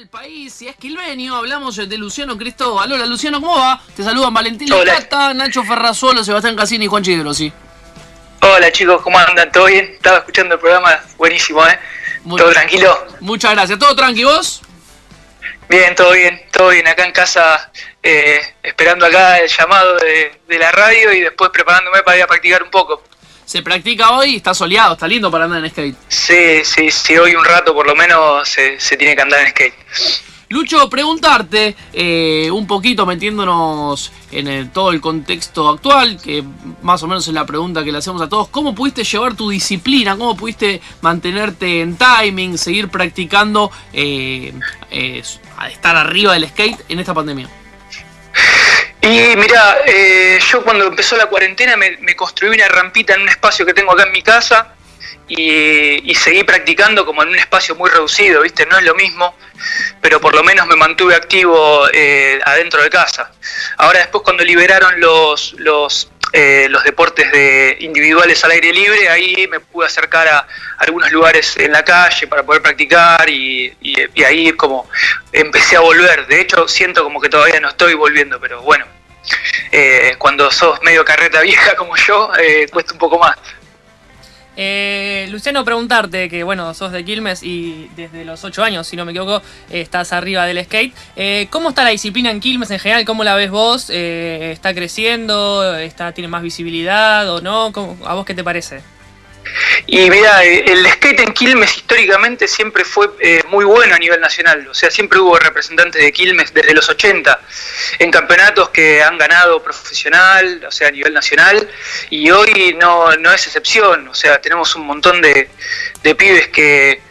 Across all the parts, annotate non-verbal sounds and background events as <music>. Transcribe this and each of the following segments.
El país, y es quilvenio, hablamos de Luciano Cristóbal. Hola Luciano, ¿cómo va? Te saludan Valentín Hola. Cata, Nacho Ferrazuelo, Sebastián Cassini y Juan Chigrossi. Hola chicos, ¿cómo andan? ¿Todo bien? Estaba escuchando el programa, buenísimo, ¿eh? Muy- ¿Todo tranquilo? Muchas gracias. ¿Todo tranqui vos? Bien, todo bien, todo bien. Acá en casa, eh, esperando acá el llamado de, de la radio y después preparándome para ir a practicar un poco. Se practica hoy, está soleado, está lindo para andar en skate. Sí, sí, sí, hoy un rato por lo menos se, se tiene que andar en skate. Lucho, preguntarte, eh, un poquito metiéndonos en el- todo el contexto actual, que más o menos es la pregunta que le hacemos a todos, ¿cómo pudiste llevar tu disciplina? ¿Cómo pudiste mantenerte en timing, seguir practicando, eh, eh, estar arriba del skate en esta pandemia? Y mira, eh, yo cuando empezó la cuarentena me, construí una rampita en un espacio que tengo acá en mi casa y, y seguí practicando como en un espacio muy reducido, ¿viste? No es lo mismo, pero por lo menos me mantuve activo eh, adentro de casa. Ahora después cuando liberaron los, los, eh, los deportes de individuales al aire libre, ahí me pude acercar a algunos lugares en la calle para poder practicar y, ahí como empecé a volver. De hecho, siento como que todavía no estoy volviendo, pero bueno, eh, cuando sos medio carreta vieja como yo, eh, cuesta un poco más. Eh, Luciano, preguntarte que, bueno, sos de Quilmes y desde los 8 años, si no me equivoco, estás arriba del skate. Eh, ¿Cómo está la disciplina en Quilmes en general? ¿Cómo la ves vos? Eh, ¿Está creciendo? ¿Está, ¿Tiene más visibilidad o no? ¿Cómo- ¿A vos qué te parece? Y mira, eh, el skate en Quilmes históricamente siempre fue eh, muy bueno a nivel nacional. O sea, siempre hubo representantes de Quilmes desde los 80 en campeonatos que han ganado profesional, o sea, a nivel nacional. Y hoy no, no es excepción. O sea, tenemos un montón de, de pibes que,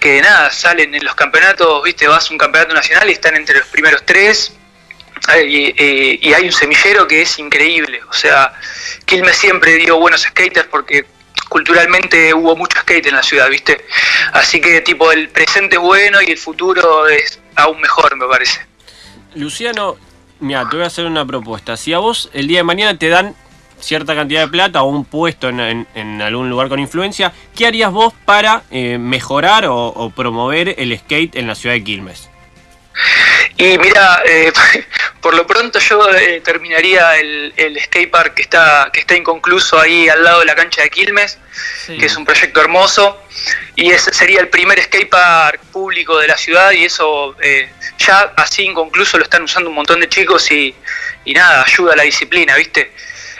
que nada, salen en los campeonatos, viste, vas a un campeonato nacional y están entre los primeros tres. Y hay un semillero que es increíble. O sea, Quilmes siempre dio buenos skaters porque culturalmente hubo mucho skate en la ciudad, ¿viste? Así que tipo el presente es bueno y el futuro es aún mejor, me parece. Luciano, mira, te voy a hacer una propuesta. Si a vos el día de mañana te dan cierta cantidad de plata o un puesto en, en- en algún lugar con influencia, ¿qué harías vos para eh, mejorar o, o promover el skate en la ciudad de Quilmes? Y mira, eh, <laughs> por lo pronto yo eh, terminaría el, el skatepark que está, que está inconcluso ahí al lado de la cancha de Quilmes, Sí. que es un proyecto hermoso. Y ese sería el primer skatepark público de la ciudad y eso eh, ya así inconcluso lo están usando un montón de chicos y, y nada, ayuda a la disciplina, ¿viste?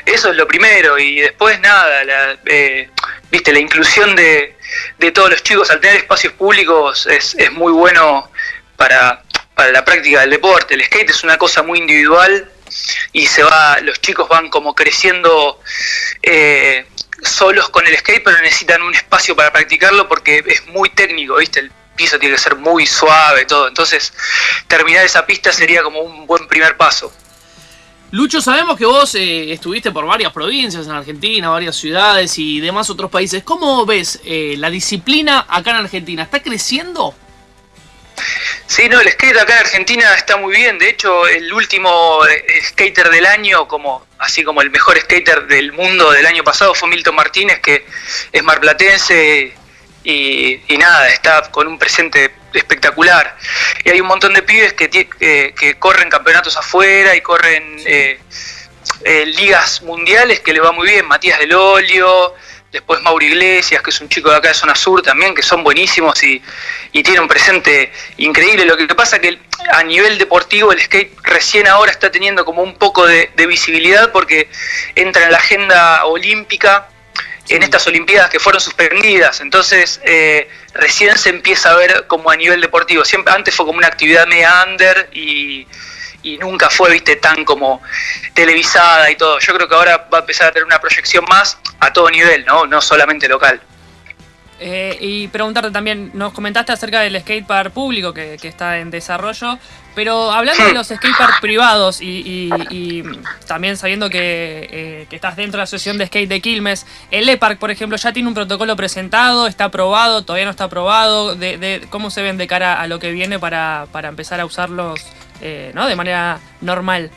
Eso es lo primero y después nada, la, eh, ¿viste? La inclusión de, de todos los chicos al tener espacios públicos es, es muy bueno para, para la práctica del deporte. El skate es una cosa muy individual y se va, los chicos van como creciendo eh, solos con el skate, pero necesitan un espacio para practicarlo porque es muy técnico, ¿viste? El piso tiene que ser muy suave, todo. Entonces, terminar esa pista sería como un buen primer paso. Lucho, sabemos que vos eh, estuviste por varias provincias en Argentina, varias ciudades y demás otros países. ¿Cómo ves eh, la disciplina acá en Argentina? ¿Está creciendo? Sí, no, el skate acá en Argentina está muy bien. De hecho, el último eh, skater del año, como así como el mejor skater del mundo del año pasado, fue Milton Martínez, que es marplatense y, y nada, está con un presente espectacular. Y hay un montón de pibes que, eh, corren campeonatos afuera y corren eh, eh, ligas mundiales que le va muy bien. Matías del Olio, después Mauro Iglesias, que es un chico de acá de Zona Sur también, que son buenísimos y, y tiene un presente increíble. Lo que pasa que a nivel deportivo el skate recién ahora está teniendo como un poco de, de visibilidad porque entra en la agenda olímpica en estas Olimpiadas que fueron suspendidas. Entonces, eh, recién se empieza a ver como a nivel deportivo. Siempre antes fue como una actividad media under y, y nunca fue, viste, tan como televisada y todo. Yo creo que ahora va a empezar a tener una proyección más a todo nivel, ¿no? No solamente local. Eh, y preguntarte también, nos comentaste acerca del skatepark público que, que está en desarrollo, pero hablando de los skateparks privados y, y- y también sabiendo que, eh, que estás dentro de la asociación de skate de Quilmes, el E-Park, por ejemplo, ya tiene un protocolo presentado, está aprobado, todavía no está aprobado, de, de- ¿cómo se ven de cara a lo que viene para, para empezar a usarlos eh, ¿no? de manera normal?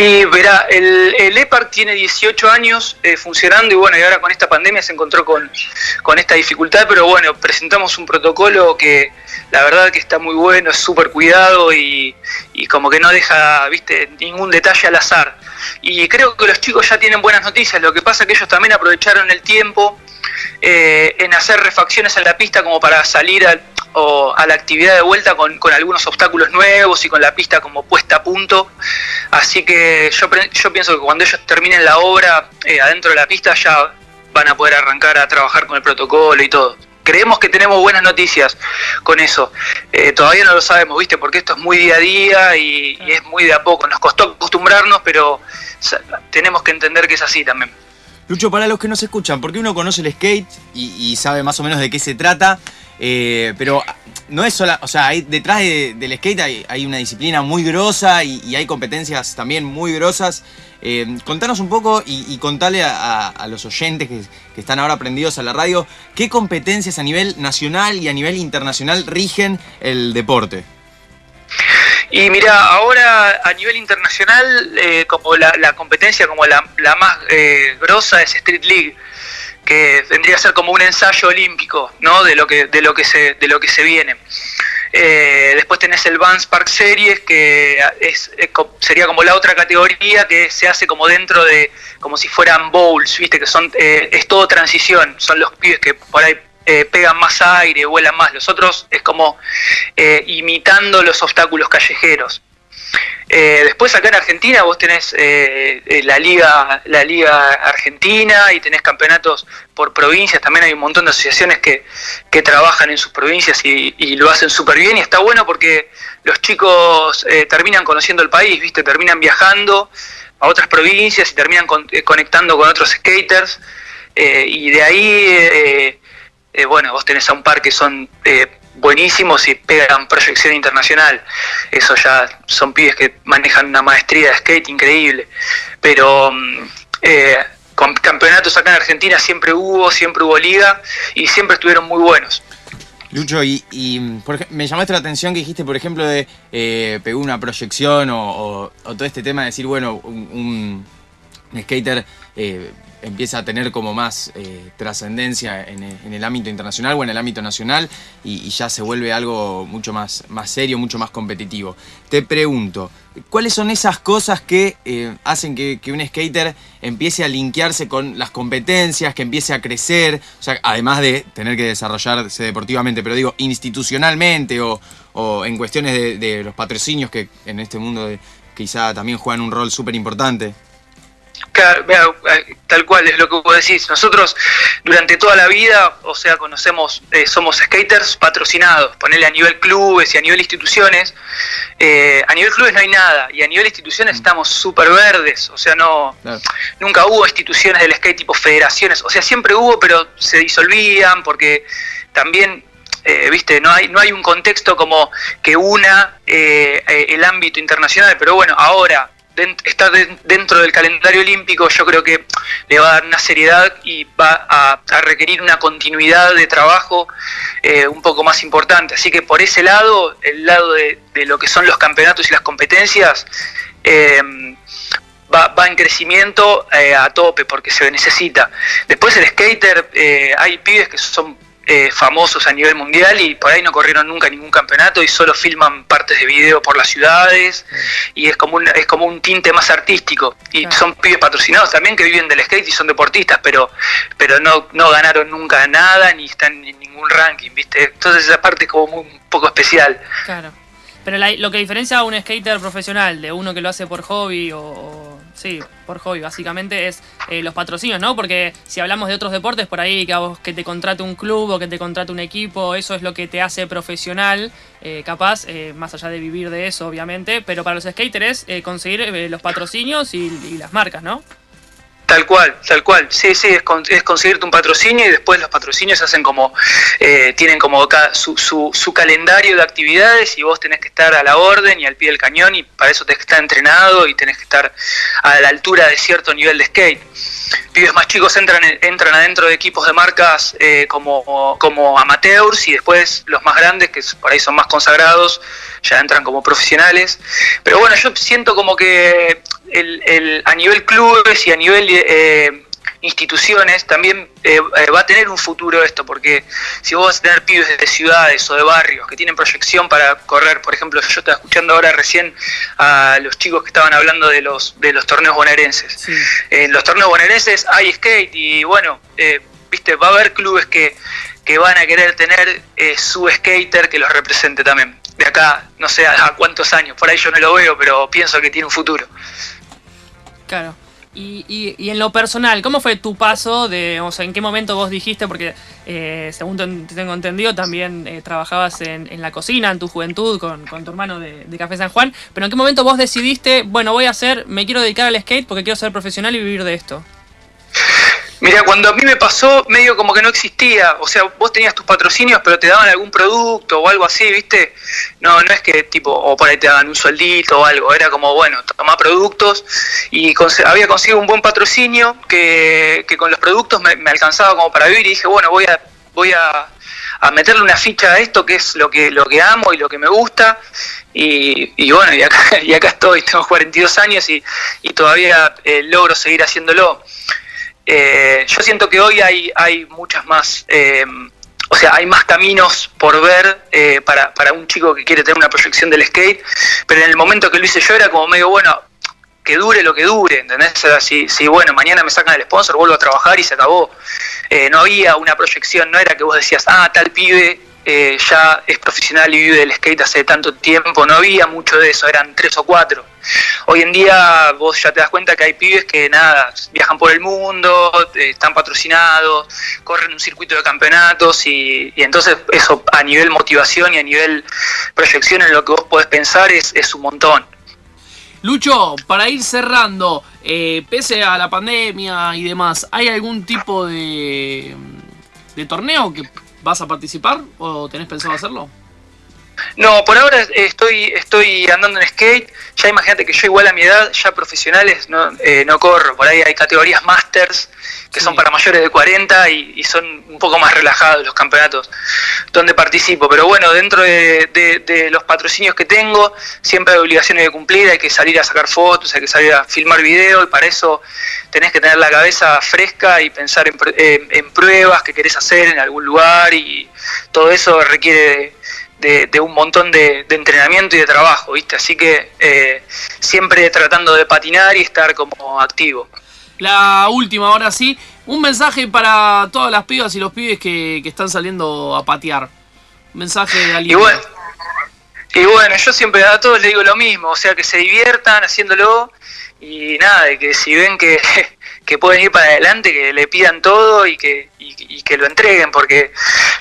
Y verá, el, el EPARC tiene 18 años eh, funcionando y bueno, y ahora con esta pandemia se encontró con, con esta dificultad, pero bueno, presentamos un protocolo que la verdad que está muy bueno, es súper cuidado y, y como que no deja, viste, ningún detalle al azar. Y creo que los chicos ya tienen buenas noticias, lo que pasa es que ellos también aprovecharon el tiempo eh, en hacer refacciones en la pista como para salir a, o a la actividad de vuelta con, con, algunos obstáculos nuevos y con la pista como puesta a punto. Así que yo, yo pienso que cuando ellos terminen la obra eh, adentro de la pista ya van a poder arrancar a trabajar con el protocolo y todo. Creemos que tenemos buenas noticias con eso. Eh, todavía no lo sabemos, ¿viste? Porque esto es muy día a día y, y es muy de a poco. Nos costó acostumbrarnos, pero tenemos que entender que es así también. Lucho, para los que nos escuchan, porque uno conoce el skate y, sabe más o menos de qué se trata, eh, pero no es sola, o sea, detrás de, del skate hay, una disciplina muy grosa y, hay competencias también muy grosas. Eh, contanos un poco y, y contale a, los oyentes que, que están ahora prendidos a la radio, qué competencias a nivel nacional y a nivel internacional rigen el deporte. Y mira, ahora a nivel internacional, eh, como la, competencia como la, la más eh, grosa es Street League, que vendría a ser como un ensayo olímpico, ¿no? De lo que, de lo que se, de lo que se viene. Eh, después tenés el Vans Park Series, que es, es, sería como la otra categoría que se hace como dentro de, como si fueran bowls, viste, que son, eh, es todo transición, son los pibes que por ahí eh, pegan más aire, vuelan más. Los otros es como eh, imitando los obstáculos callejeros. Eh, después acá en Argentina vos tenés la liga la liga argentina y tenés campeonatos por provincias, también hay un montón de asociaciones que, que trabajan en sus provincias y, lo hacen súper bien y está bueno porque los chicos terminan conociendo el país, viste, terminan viajando a otras provincias y terminan con, conectando con otros skaters y de ahí bueno, vos tenés a un par que son buenísimos y pegan proyección internacional. Eso ya son pibes que manejan una maestría de skate increíble. Pero eh, con campeonatos acá en Argentina siempre hubo, siempre hubo liga y siempre estuvieron muy buenos. Lucho, y, por, me llamaste la atención que dijiste, por ejemplo, de eh, pegó una proyección o, todo este tema de decir, bueno, un skater eh, empieza a tener como más eh, trascendencia en, en, el ámbito internacional o en el ámbito nacional y, ya se vuelve algo mucho más, serio, mucho más competitivo. Te pregunto, ¿cuáles son esas cosas que eh, hacen que, un skater empiece a linkearse con las competencias, que empiece a crecer, o sea, además de tener que desarrollarse deportivamente, pero digo, institucionalmente o, en cuestiones de, de, los patrocinios que en este mundo de, quizá también juegan un rol súper importante? Tal cual es lo que vos decís. Nosotros durante toda la vida, o sea, conocemos, eh, somos skaters patrocinados, ponerle a nivel clubes y a nivel instituciones. Eh, a nivel clubes no hay nada y a nivel instituciones mm. estamos súper verdes, o sea, no nunca hubo instituciones del skate tipo federaciones, o sea, siempre hubo, pero se disolvían porque también eh, viste, no hay, no hay un contexto como que una eh, el ámbito internacional, pero bueno, ahora está dentro del calendario olímpico, yo creo que le va a dar una seriedad y va a, requerir una continuidad de trabajo eh, un poco más importante. Así que por ese lado, el lado de, lo que son los campeonatos y las competencias, eh, va, en crecimiento eh, a tope porque se necesita. Después el skater, hay pibes que son eh, famosos a nivel mundial y por ahí no corrieron nunca ningún campeonato y solo filman partes de video por las ciudades y es como un, es como un tinte más artístico. Y son pibes patrocinados también que viven del skate y son deportistas pero pero no, no ganaron nunca nada ni están en ningún ranking viste entonces esa parte es como muy, un poco especial. Claro. Pero la, lo que diferencia a un skater profesional de uno que lo hace por hobby o, o sí, por hobby básicamente es eh, los patrocinios, ¿no? Porque si hablamos de otros deportes por ahí, que, que te contrate un club o que te contrate un equipo, eso es lo que te hace profesional, eh, capaz, eh, más allá de vivir de eso, obviamente, pero para los skaters es conseguir eh, los patrocinios y las marcas, ¿no? Tal cual, tal cual. Sí, sí, es, con, es, conseguirte un patrocinio y después los patrocinios hacen como, eh, tienen como cada, su, su, su, calendario de actividades y vos tenés que estar a la orden y al pie del cañón y para eso tenés que estar entrenado y tenés que estar a la altura de cierto nivel de skate. Pibes más chicos entran, entran adentro de equipos de marcas eh, como, como amateurs y después los más grandes, que por ahí son más consagrados, ya entran como profesionales. Pero bueno, yo siento como que el, el- a nivel clubes y a nivel eh, instituciones también eh, eh, va a tener un futuro esto, porque si vos vas a tener pibes de ciudades o de barrios que tienen proyección para correr, por ejemplo, yo estaba escuchando ahora recién a los chicos que estaban hablando de los, de los torneos bonaerenses. Sí. En los torneos bonaerenses hay skate y bueno, eh, viste, va a haber clubes que, que van a querer tener eh, su skater que los represente también. De acá, no sé a, a cuántos años, por ahí yo no lo veo, pero pienso que tiene un futuro. Claro. Y, y- y en lo personal, ¿cómo fue tu paso de, o sea, en qué momento vos dijiste, porque eh, según ten- tengo entendido, también eh, trabajabas en, en la cocina en tu juventud con, con tu hermano de, de Café San Juan, pero en qué momento vos decidiste, bueno, voy a hacer, me quiero dedicar al skate porque quiero ser profesional y vivir de esto? Mira, cuando a mí me pasó, medio como que no existía. O sea, vos tenías tus patrocinios, pero te daban algún producto o algo así, ¿viste? No, no es que tipo, o por ahí te daban un sueldito o algo. Era como, bueno, tomá productos. Y conse- había conseguido un buen patrocinio que, que con los productos me, me alcanzaba como para vivir. Y dije, bueno, voy a, voy a, a meterle una ficha a esto, que es lo que, lo que amo y lo que me gusta. Y, y bueno, y acá, <laughs> y acá estoy, tengo 42 años y, y todavía eh, logro seguir haciéndolo. Eh, yo siento que hoy hay, hay muchas más, eh, o sea, hay más caminos por ver eh, para, para un chico que quiere tener una proyección del skate, pero en el momento que lo hice yo era como medio, bueno, que dure lo que dure, ¿entendés? O sea, si, si, bueno, mañana me sacan el sponsor, vuelvo a trabajar y se acabó. Eh, no había una proyección, no era que vos decías, ah, tal pibe eh, ya es profesional y vive del skate hace tanto tiempo, no había mucho de eso, eran tres o cuatro. Hoy en día vos ya te das cuenta que hay pibes que nada, viajan por el mundo, eh, están patrocinados, corren un circuito de campeonatos y, entonces eso a nivel motivación y a nivel proyección en lo que vos podés pensar es, es un montón. Lucho, para ir cerrando, eh, pese a la pandemia y demás, ¿hay algún tipo de torneo que vas a participar o tenés pensado hacerlo? No, por ahora estoy, estoy andando en skate. Ya imagínate que yo igual a mi edad, ya profesionales, no, eh, no corro. Por ahí hay categorías masters que Sí. son para mayores de 40 y, y son un poco más relajados los campeonatos donde participo. Pero bueno, dentro de, de- de los patrocinios que tengo, siempre hay obligaciones de cumplir. Hay que salir a sacar fotos, hay que salir a filmar video y para eso tenés que tener la cabeza fresca y pensar en- en pruebas que querés hacer en algún lugar y todo eso requiere de, de un montón de, de entrenamiento y de trabajo, ¿viste? Así que eh, siempre tratando de patinar y estar como activo. La última, ahora sí, un mensaje para todas las pibas y los pibes que, que están saliendo a patear. Un mensaje de Y aliento. bueno, y bueno, yo siempre a todos les digo lo mismo, o sea, que se diviertan haciéndolo y nada, que si ven que, que pueden ir para adelante, que le pidan todo y que, y, que lo entreguen, porque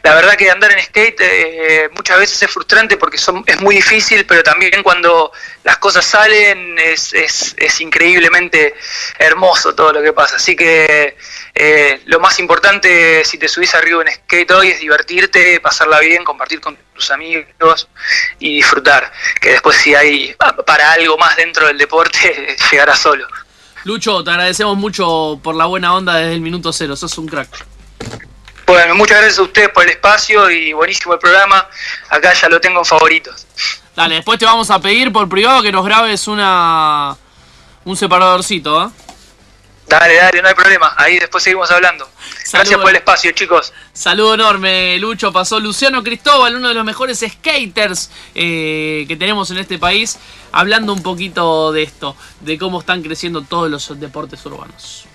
la verdad que andar en skate eh, muchas veces es frustrante porque son, es muy difícil, pero también cuando las cosas salen es, es, increíblemente hermoso todo lo que pasa. Así que eh, lo más importante si te subís arriba en skate hoy es divertirte, pasarla bien, compartir con tus amigos y disfrutar. Que después si hay pa- para algo más dentro del deporte, <laughs> llegará solo. Lucho, te agradecemos mucho por la buena onda desde el minuto cero. Sos un crack. Bueno, muchas gracias a ustedes por el espacio y buenísimo el programa. Acá ya lo tengo en favoritos. Dale, después te vamos a pedir por privado que nos grabes una un separadorcito, ¿eh? Dale, dale, no hay problema. Ahí después seguimos hablando. Gracias por el espacio, chicos. Saludo enorme, Lucho. Pasó Luciano Cristóbal, uno de los mejores skaters eh, que tenemos en este país, hablando un poquito de esto, de cómo están creciendo todos los deportes urbanos.